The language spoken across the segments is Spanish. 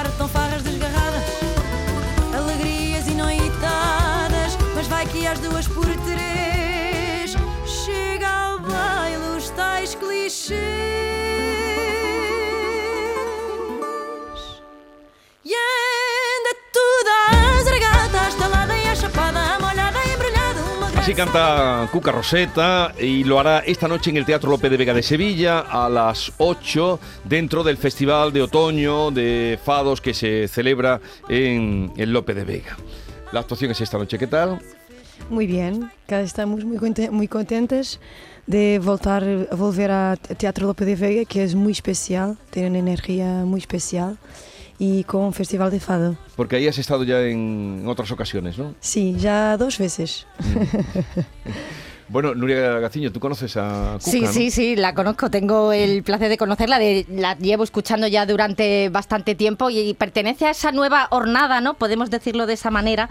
Fartam farras desgarradas, alegrias e noitadas. Mas vai que às duas por três chega ao baile os tais clichês. Así canta Cuca Roseta y lo hará esta noche en el Teatro Lope de Vega de Sevilla a las 8 dentro del Festival de Otoño de Fados que se celebra en el Lope de Vega. La actuación es esta noche, ¿qué tal? Muy bien, estamos muy, conte- muy contentes de voltar volver a Teatro Lope de Vega, que es muy especial, tiene una energía muy especial y con un festival de fado. Porque ahí has estado ya en otras ocasiones, ¿no? Sí, ya dos veces. Bueno, Nuria Gaciño, tú conoces a Cuca, Sí, ¿no? sí, sí, la conozco. Tengo el placer de conocerla. de- la llevo escuchando ya durante bastante tiempo y, pertenece a esa nueva hornada, ¿no? Podemos decirlo de esa manera.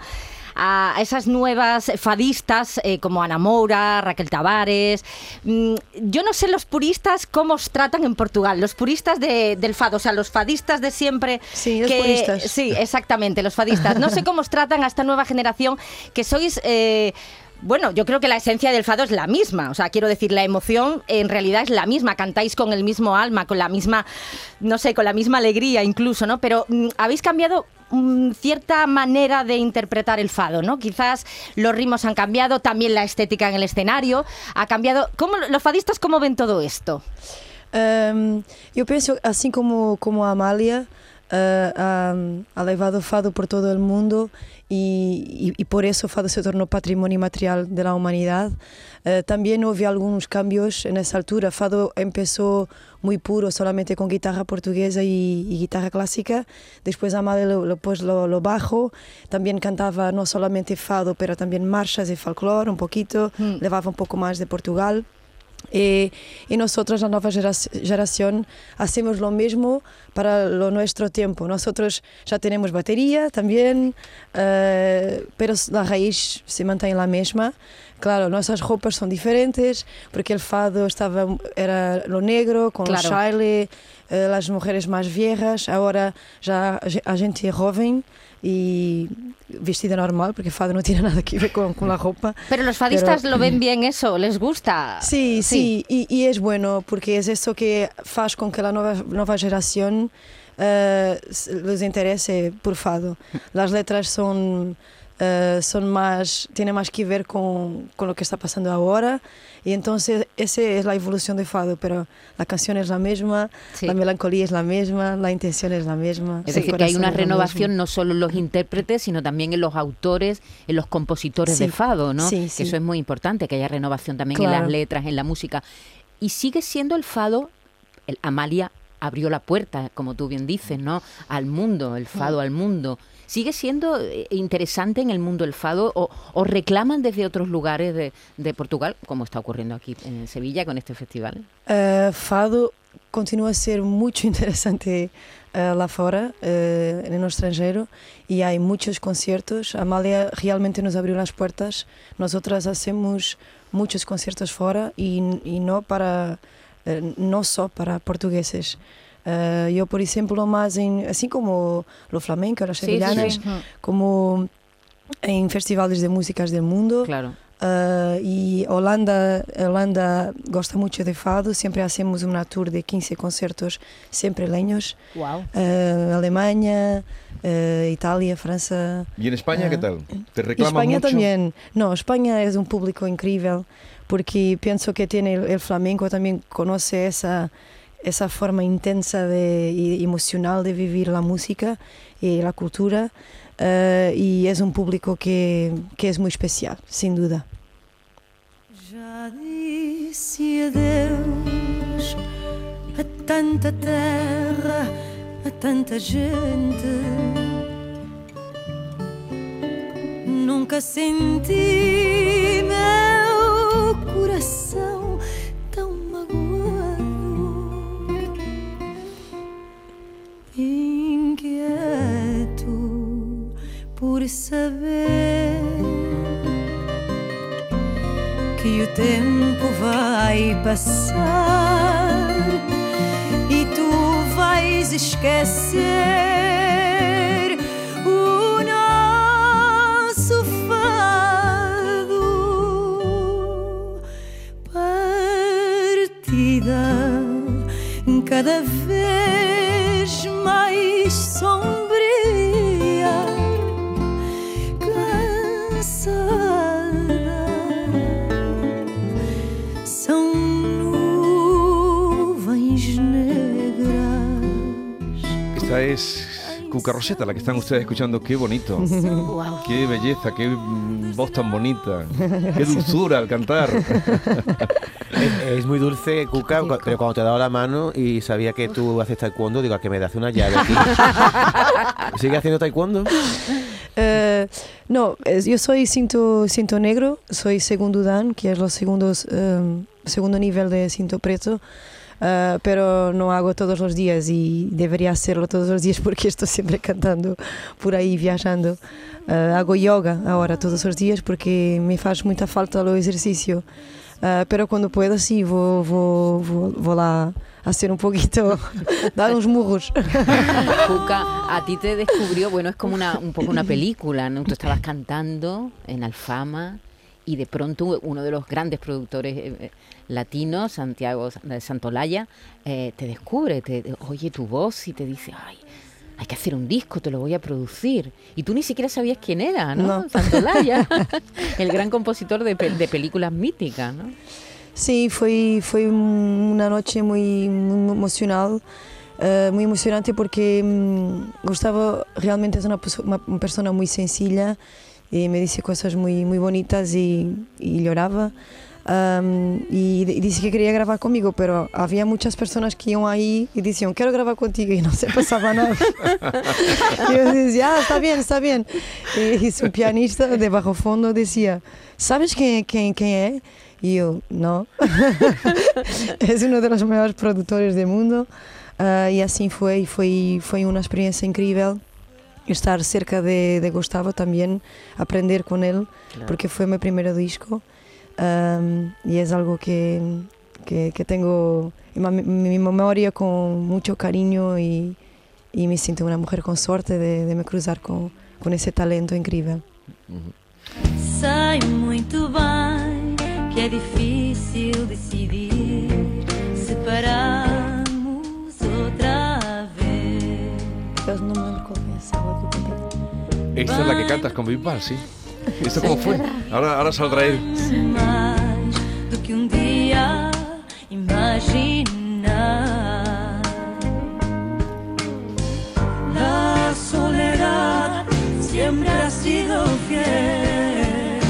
A esas nuevas fadistas eh, como Ana Moura, Raquel Tavares. Mm, yo no sé los puristas cómo os tratan en Portugal, los puristas de- del fado, o sea, los fadistas de siempre. Sí, los puristas. Sí, exactamente, los fadistas. No sé cómo os tratan a esta nueva generación que sois. eh, bueno, yo creo que la esencia del fado es la misma. O sea, quiero decir, la emoción en realidad es la misma. Cantáis con el mismo alma, con la misma, no sé, con la misma alegría incluso, ¿no? Pero mm, habéis cambiado mm, cierta manera de interpretar el fado, ¿no? Quizás los ritmos han cambiado, también la estética en el escenario ha cambiado. ¿Cómo, los fadistas cómo ven todo esto? Ahm, eu penso, assim como, como a Amália, ah, ha, ha levado o fado por todo o mundo e, e por isso o fado se tornou patrimônio material da humanidade. Ah, também houve alguns cambios nessa altura. Fado começou muito puro, solamente com guitarra portuguesa e guitarra clássica. Depois a Amália lo, lo pôs lo, lo bajo. Também cantava não solamente fado, mas também marchas e folclore um pouquito. Levava um pouco mais de Portugal. E, e nosotros, la nueva generación, hacemos lo mismo para nuestro tiempo. Nosotros ya tenemos batería también, eh, pero la raíz se mantiene la misma. Claro, nuestras ropas son diferentes, porque el fado estaba, era lo negro, con Claro. el chale, eh, las mujeres más viejas. Ahora ya a gente es joven y vestida normal, porque fado no tiene nada que ver con, con la ropa. Pero los fadistas Pero- lo ven bien eso, les gusta. Sí, sí, y, y es bueno porque es eso que faz con que la nueva, nueva generación eh, se- les interese por fado. Las letras son, eh, son más, tienen más que ver con, con lo que está pasando ahora y entonces esa es la evolución de fado, pero la canción es la misma, Sí. la melancolía es la misma, la intención es la misma. Es decir, que hay una renovación no solo en los intérpretes, sino también en los autores, en los compositores Sí. de fado, ¿no? Sí, Que eso es muy importante, que haya renovación también en las letras, en la música. Y sigue siendo el fado, el Amalia abrió la puerta, como tú bien dices, ¿no? Al mundo, el fado al mundo. ¿Sigue siendo eh, interesante en el mundo el fado o, o reclaman desde otros lugares de, de Portugal, como está ocurriendo aquí en Sevilla con este festival? Uh, fado continua a ser muito interessante uh, lá fora, uh, no estrangeiro, e há muitos concertos. A Amália realmente nos abriu as portas. Nós outras hacemos muitos concertos fora e, e não para uh, não só para portugueses. Uh, eu, por exemplo, mais em, assim como o flamenco, as sí, sevillanas, sí. como em festivais de músicas do mundo. Claro. Uh, e Holanda, Holanda gosta muito de fado, sempre hacemos uma tour de 15 concertos, sempre leños. Wow. Uh, Alemanha, uh, Itália, França. ¿Y en España qué Ah. tal? ¿Te E reclaman Espanha mucho? também. Não, Espanha é um público incrível, porque penso que tem o flamenco também conhece essa essa forma intensa de, e emocional de viver a música e a cultura. Uh, e é um público que, que é muito especial, sem dúvida. Já disse adeus a tanta terra, a tanta gente. Nunca senti meu coração por saber que o tempo vai passar e tu vais esquecer o nosso fado. Partida cada vez mais sombria, es Cuca Roseta, la que están ustedes escuchando. Qué bonito. Guau. Qué belleza, qué voz tan bonita. Qué dulzura al cantar. Es, es muy dulce, Cuca, cu- pero cuando te he dado la mano y sabía que tú haces taekwondo, digo, a que me das una llave aquí. ¿Sigue haciendo taekwondo? Eh, no, yo soy cinto, cinto negro, soy segundo dan, que es el segundos, eh, segundo nivel de cinto preto, eh, pero no hago todos los días y debería hacerlo todos los días porque estoy siempre cantando por ahí, viajando. Eh, hago yoga ahora todos los días porque me hace mucha falta el ejercicio. Eh, pero cuando puedo sí, vou, vou, vou, vou lá hacer un poquito, dar uns murros. Cuca, a ti te descubrió, bueno, es como una, un poco una película, ¿no? Tú estabas cantando en Alfama y de pronto uno de los grandes productores eh, eh, latinos, Santiago de Santolaya, eh, te descubre, te, oye tu voz y te dice, ay, hay que hacer un disco, te lo voy a producir. Y tú ni siquiera sabías quién era, ¿no? No. Santolaya, el gran compositor de, de películas míticas, ¿no? Sim, foi, foi uma noite muito, muito emocional, eh, muito emocionante porque hum, gostava realmente pessoa- uma, uma pessoa muito sencilla e me disse coisas muito, muito bonitas e, e llorava. Um, e, e disse que queria gravar comigo, pero havia muitas pessoas que iam aí e diziam quero gravar contigo e não se passava nada. e eu dizia, ah, está bem, está bem. E, e o pianista de bajo fondo dizia, sabes quem, quem, quem é? E eu, não. é um dos maiores produtores do mundo. Ah, e assim foi, foi, foi uma experiência incrível estar cerca de, de Gustavo também, aprender com ele, porque foi meu primeiro disco. Um, e é algo que, que, que tenho em ma- mi memória com muito carinho e, e me sinto uma mulher com sorte de, de me cruzar com, com esse talento incrível. Sei muito bem que é difícil decidir cantas con Bisbal, sí. ¿Esto cómo fue? Ahora, ahora saldrá él. Que imaginar. La soledad siempre ha sido fiel.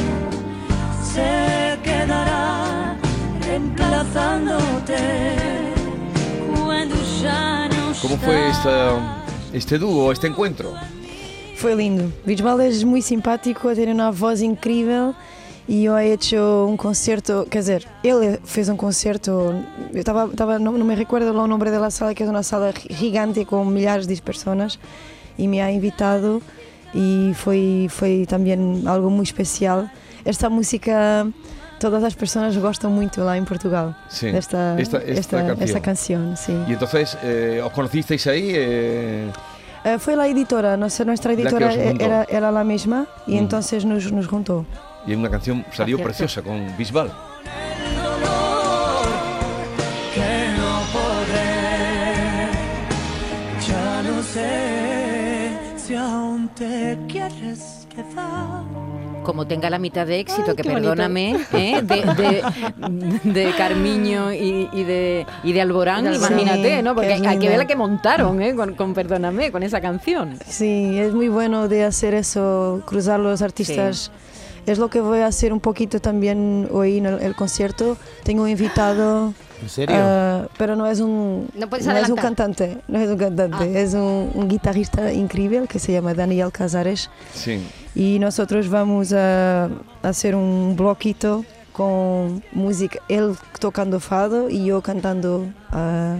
Se quedará reemplazándote ¿Cómo fue esta, este dúo, este encuentro? Foi lindo. Bisbal é muito simpático, tem uma voz incrível e eu he hecho um concerto, quer dizer, ele fez um concerto, eu estava, estava não, não me recuerdo o nome da sala, que é uma sala gigante com milhares de pessoas e me ha invitado e foi, foi também algo muito especial. Esta música, todas as pessoas gostam muito lá em Portugal, Sí. desta Esta- esta canción. esta canción, sim. Y entonces, eh, ¿os conocisteis ahí? eh, Eh, foi lá a editora, nossa, nuestra que editora era, era la mesma e Mm. entonces nos, nos juntó. y una canción salió Acierto. preciosa con Bisbal. dolor que no podré. Ya no sé si aún te quieres quedar. Como tenga la mitad de éxito, Ay, que perdóname, ¿eh? de, de, de Carmiño y, y de, y de Alborán, Alborán. imagínate, Sí, ¿no? Porque hay, que ver la que montaron, ¿eh? Con, con Perdóname, con esa canción. Sí, es muy bueno de hacer eso, cruzar los artistas. Es lo que voy a hacer un poquito también hoy en el, el concierto. Tengo un invitado, ¿En serio? ah, pero no es un No puedes es un cantante, no es un cantante, es un, un guitarrista increíble que se llama Daniel Casares Sí. Y nosotros vamos a, a hacer un bloquito con música, él tocando fado y yo cantando ah,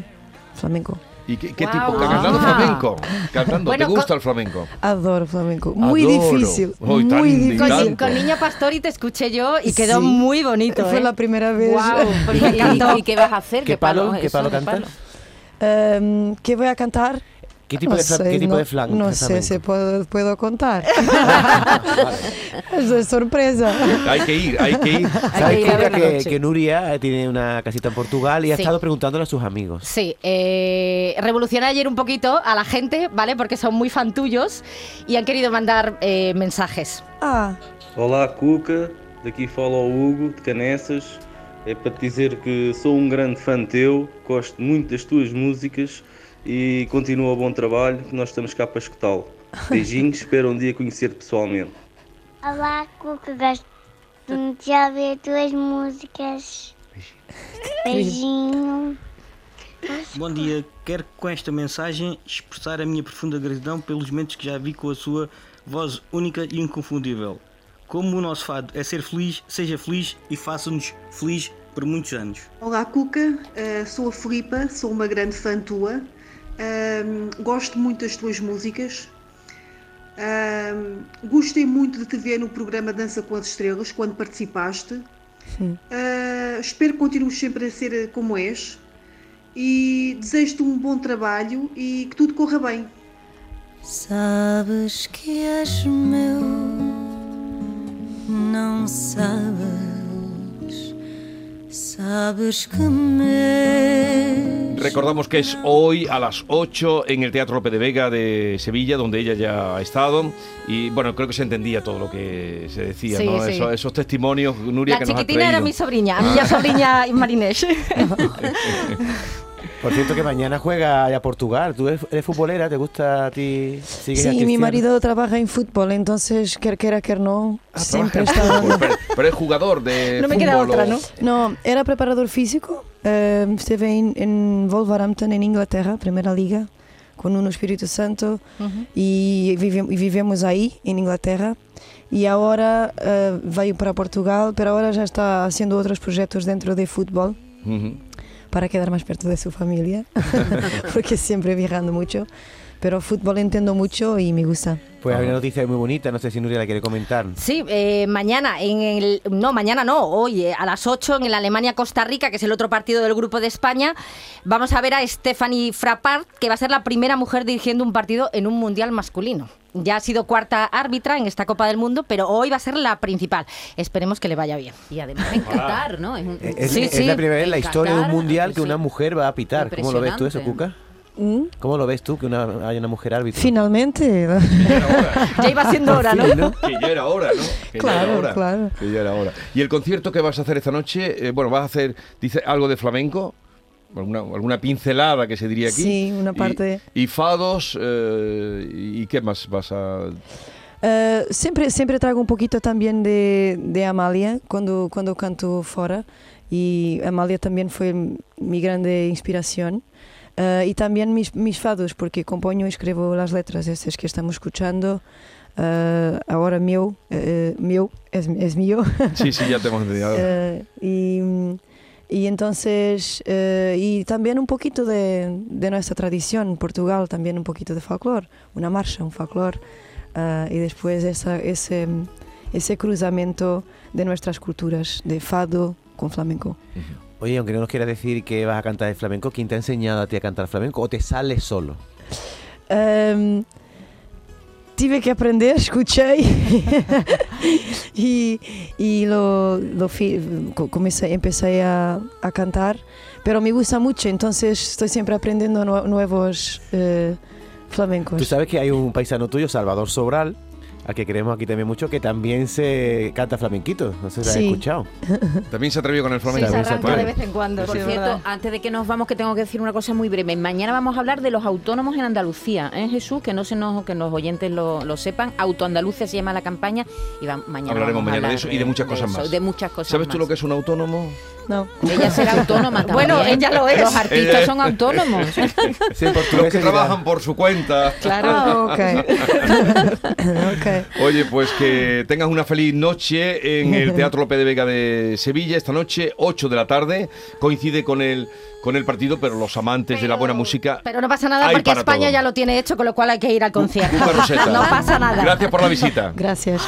flamenco. ¿Y qué, qué Guau. tipo? ¿Cantando Ah. flamenco? ¿Cantando? Bueno, ¿Te gusta con- el flamenco? Adoro flamenco. Muy Adoro. difícil. Tan- muy y difícil. Con, con Niña Pastori te escuché yo y quedó Sí. muy bonito. Fue ¿eh? la primera vez. Porque ¿Y, y- y qué vas a hacer? ¿Qué palo- qué eso, palo cantas? Em, ¿Qué voy a cantar? ¿Qué tipo No de, sé, qué tipo no, de flan? No sé si puedo, puedo contar. Eso es sorpresa. Hay que ir, hay que ir. ¿Sabes que ir a que, que Nuria eh, tiene una casita en Portugal y ha Sí. estado preguntándole a sus amigos? Sí, eh, revolucioné ayer un poquito a la gente, ¿vale? Porque son muy fan tuyos y han querido mandar eh, mensajes. Ah, Olá Cuca, daqui fala o Hugo de Canessas. É para te dizer que sou um grande fã teu, gosto muito das tuas músicas e continua o bom trabalho, que nós estamos cá para escutá-lo. Beijinhos, espero um dia conhecer-te pessoalmente. Olá, Cuca, gosto muito de ouvir tuas músicas. Beijinho. Bom dia, quero com esta mensagem expressar a minha profunda gratidão pelos momentos que já vi com a sua voz única e inconfundível. Como o nosso fado é ser feliz, seja feliz e faça-nos feliz por muitos anos. Olá Cuca, Eh, sou a Filipa, sou uma grande fã tua. Ahm, gosto muito das tuas músicas. Ahm, gostei muito de te ver no programa Dança com as Estrelas, quando participaste. Ah, espero que continues sempre a ser como és. E desejo-te um bom trabalho e que tudo corra bem. Sabes que és meu, não sabes, sabes que me. Recordamos que es hoy a las 8 en el Teatro Lope de Vega de Sevilla, donde ella ya ha estado. Y bueno, creo que se entendía todo lo que se decía, Sí, ¿no? sí. Eso- esos testimonios, Nuria, La que nos ha chiquitina era mi sobrina, a mí ya sobrina Marinés. Por cierto, que mañana juega a Portugal. ¿Tú eres, eres futbolera? ¿Te gusta a ti? ¿Sigues a sí, mi marido trabaja en fútbol, entonces, quer quiera, quer no, Ah, siempre está... pero, pero es jugador de No me queda otra, ¿no? No, era preparador físico. eh, esteve en, en Wolverhampton, en Inglaterra, Primera Liga, con un Espíritu Santo. y, vive- y vivemos ahí, en Inglaterra. Y ahora eh, veio para Portugal, pero ahora ya está haciendo otros proyectos dentro de fútbol Ujú. Para quedar más perto de su familia, porque siempre viajando mucho. Pero fútbol entiendo mucho y me gusta. Pues hay una noticia muy bonita, no sé si Nuria la quiere comentar. Sí, eh, mañana en el no mañana no, hoy eh, a las 8 en el Alemania Costa Rica, que es el otro partido del grupo de España, vamos a ver a Stephanie Frappart, que va a ser la primera mujer dirigiendo un partido en un mundial masculino. Ya ha sido cuarta árbitra en esta Copa del Mundo, pero hoy va a ser la principal. Esperemos que le vaya bien. Y además en Qatar, ¿no? Es un- Eh, Es, Sí, es sí. la primera vez en la historia de un Qatar, mundial que sí. una mujer va a pitar. ¿Cómo lo ves tú eso, Cuca? ¿Mm? ¿Cómo lo ves tú que una, haya una mujer árbitro? Finalmente. Ya iba siendo hora, ¿no? ¿no? Que ya era hora, ¿no? Que ya Claro, era hora. claro. Que ya era hora. ¿Y el concierto que vas a hacer esta noche? eh, bueno, vas a hacer, dice, algo de flamenco. Alguna, alguna pincelada que se diría aquí. Sí, una Y- parte- Y, fados. eh, ¿Y qué más vas a.? Eh, siempre, siempre traigo un poquito también de, de Amalia cuando, cuando canto fuera y Amalia también fue mi grande inspiración. Eh, y también mis, mis fados, porque compongo y escribo las letras estas que estamos escuchando. Eh, ahora mío, eh, mío es, es mío. Sí, sí, ya te hemos entendido. Eh, y, y entonces, y también un poquito de, de nuestra tradición, Portugal, también un poquito de folclore, una marcha, un folclore, y después esa, ese, ese cruzamiento de nuestras culturas, de fado con flamenco. Oye, aunque no nos quieras decir que vas a cantar de flamenco, ¿quién te ha enseñado a ti a cantar flamenco o te sales solo? Em, tive que aprender, escuché y, y lo, lo comencé, empecé a, a cantar, pero me gusta mucho, entonces estoy siempre aprendiendo nue- nuevos eh, flamencos. Tú sabes que hay un paisano tuyo, Salvador Sobral, al que queremos aquí también mucho, que también se canta flamenquito. No sé si lo has Sí. escuchado. También se atrevió con el Sí, flamenco. se También se arranca de vez en cuando. Por sí, cierto, verdad. antes de que nos vamos, que tengo que decir una cosa muy breve. Mañana vamos a hablar de los autónomos en Andalucía, ¿eh, Jesús? Que no se nos, que los oyentes lo, lo sepan. Autoandalucía se llama la campaña y va- mañana Hablaremos vamos a mañana de eso y de muchas cosas eso, más. De muchas cosas ¿Sabes tú lo que es un autónomo? No. Ella será autónoma también. Bueno, ella lo es. Los artistas Eh. son autónomos. Sí, en Los que trabajan por su cuenta. Ah, ok. ok. Oye, pues que tengas una feliz noche en el Teatro López de Vega de Sevilla esta noche, 8 de la tarde. Coincide con el, con el partido, pero los amantes de la buena música. Pero no pasa nada porque España todo. ya lo tiene hecho, con lo cual hay que ir al concierto. No pasa nada. Gracias por la visita. Gracias.